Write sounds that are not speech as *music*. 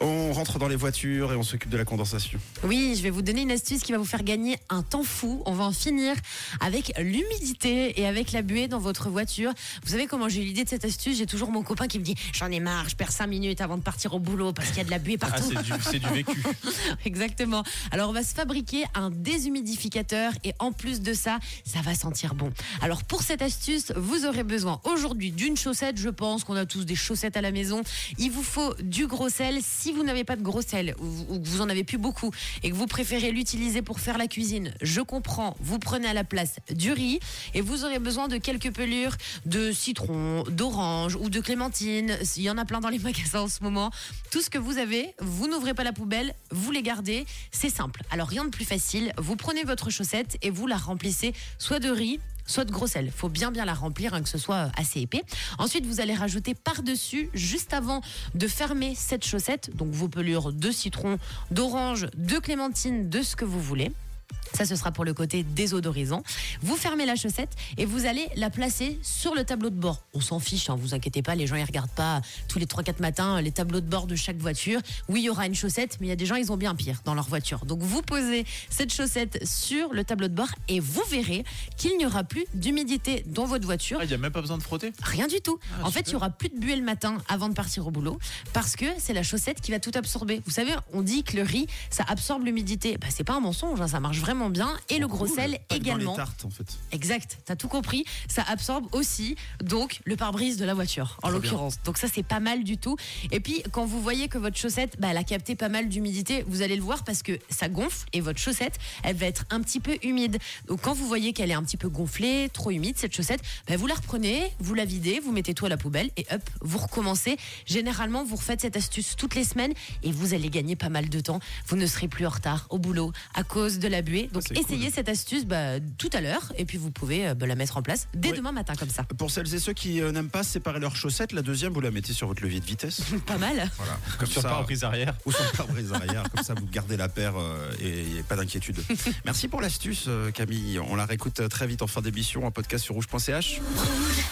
On rentre dans les voitures et on s'occupe de la condensation. Oui, je vais vous donner une astuce qui va vous faire gagner un temps fou. On va en finir avec l'humidité et avec la buée dans votre voiture. Vous savez comment j'ai eu l'idée de cette astuce? J'ai toujours mon copain qui me dit J'en ai marre, je perds 5 minutes avant de partir au boulot parce qu'il y a de la buée Ah, partout. c'est du, c'est du vécu. *laughs* Exactement. Alors, on va se fabriquer un déshumidificateur et en plus de ça, ça va sentir bon. Alors, pour cette astuce, vous aurez besoin aujourd'hui d'une chaussette. Je pense qu'on a tous des chaussettes à la maison. Il vous faut du gros sel. Si vous n'avez pas de gros sel ou que vous en avez plus beaucoup et que vous préférez l'utiliser pour faire la cuisine, je comprends. Vous prenez à la place du riz et vous aurez besoin de quelques pelures de citron, d'orange ou de clémentine. Il y en a plein dans les *laughs* magasins en ce moment. Tout ce que vous avez, vous n'ouvrez pas la poubelle, vous les gardez. C'est simple. Alors rien de plus facile. Vous prenez votre chaussette et vous la remplissez soit de riz, soit de gros sel. Faut bien bien la remplir, hein, que ce soit assez épais. Ensuite, vous allez rajouter par-dessus, juste avant de fermer cette chaussette, donc vos pelures de citron, d'orange, de clémentine, de ce que vous voulez. Ça, ce sera pour le côté désodorisant. Vous fermez la chaussette et vous allez la placer sur le tableau de bord. On s'en fiche, hein, vous inquiétez pas, les gens ils regardent pas tous les 3-4 matins les tableaux de bord de chaque voiture. Oui, il y aura une chaussette, mais il y a des gens, ils ont bien pire dans leur voiture. Donc vous posez cette chaussette sur le tableau de bord et vous verrez qu'il n'y aura plus d'humidité dans votre voiture. Ah, il n'y a même pas besoin de frotter? Rien du tout. Ah, en fait, il y aura plus de buée le matin avant de partir au boulot parce que c'est la chaussette qui va tout absorber. Vous savez, on dit que le riz, ça absorbe l'humidité. Bah, c'est pas un mensonge, hein, ça marche vraiment bien. Et le gros Cool. sel que Dans également. les tartes, en fait. Exact, t'as tout compris. Ça absorbe aussi donc le pare-brise de la voiture, en l'occurrence. Donc ça c'est pas mal du tout. Et puis quand vous voyez que votre chaussette, bah, elle a capté pas mal d'humidité, vous allez le voir parce que ça gonfle et votre chaussette, elle va être un petit peu humide. Donc quand vous voyez qu'elle est un petit peu gonflée, trop humide cette chaussette, bah, vous la reprenez, vous la videz, vous mettez tout à la poubelle et hop, vous recommencez. Généralement, vous refaites cette astuce toutes les semaines et vous allez gagner pas mal de temps. Vous ne serez plus en retard au boulot à cause de la buée. Donc cool. essayez cette astuce bah, tout à l'heure et puis vous pouvez euh, bah, la mettre en place dès Oui. demain matin comme ça. Pour celles et ceux qui euh, n'aiment pas séparer leurs chaussettes, la deuxième, vous la mettez sur votre levier de vitesse. *laughs* Pas mal. Voilà. Comme Sur pare-brise arrière. ou sur le pare-brise arrière. Comme ça, vous gardez la paire euh, et a pas d'inquiétude. *laughs* Merci pour l'astuce, euh, Camille. On la réécoute très vite en fin d'émission, en podcast sur rouge.ch. Rouge.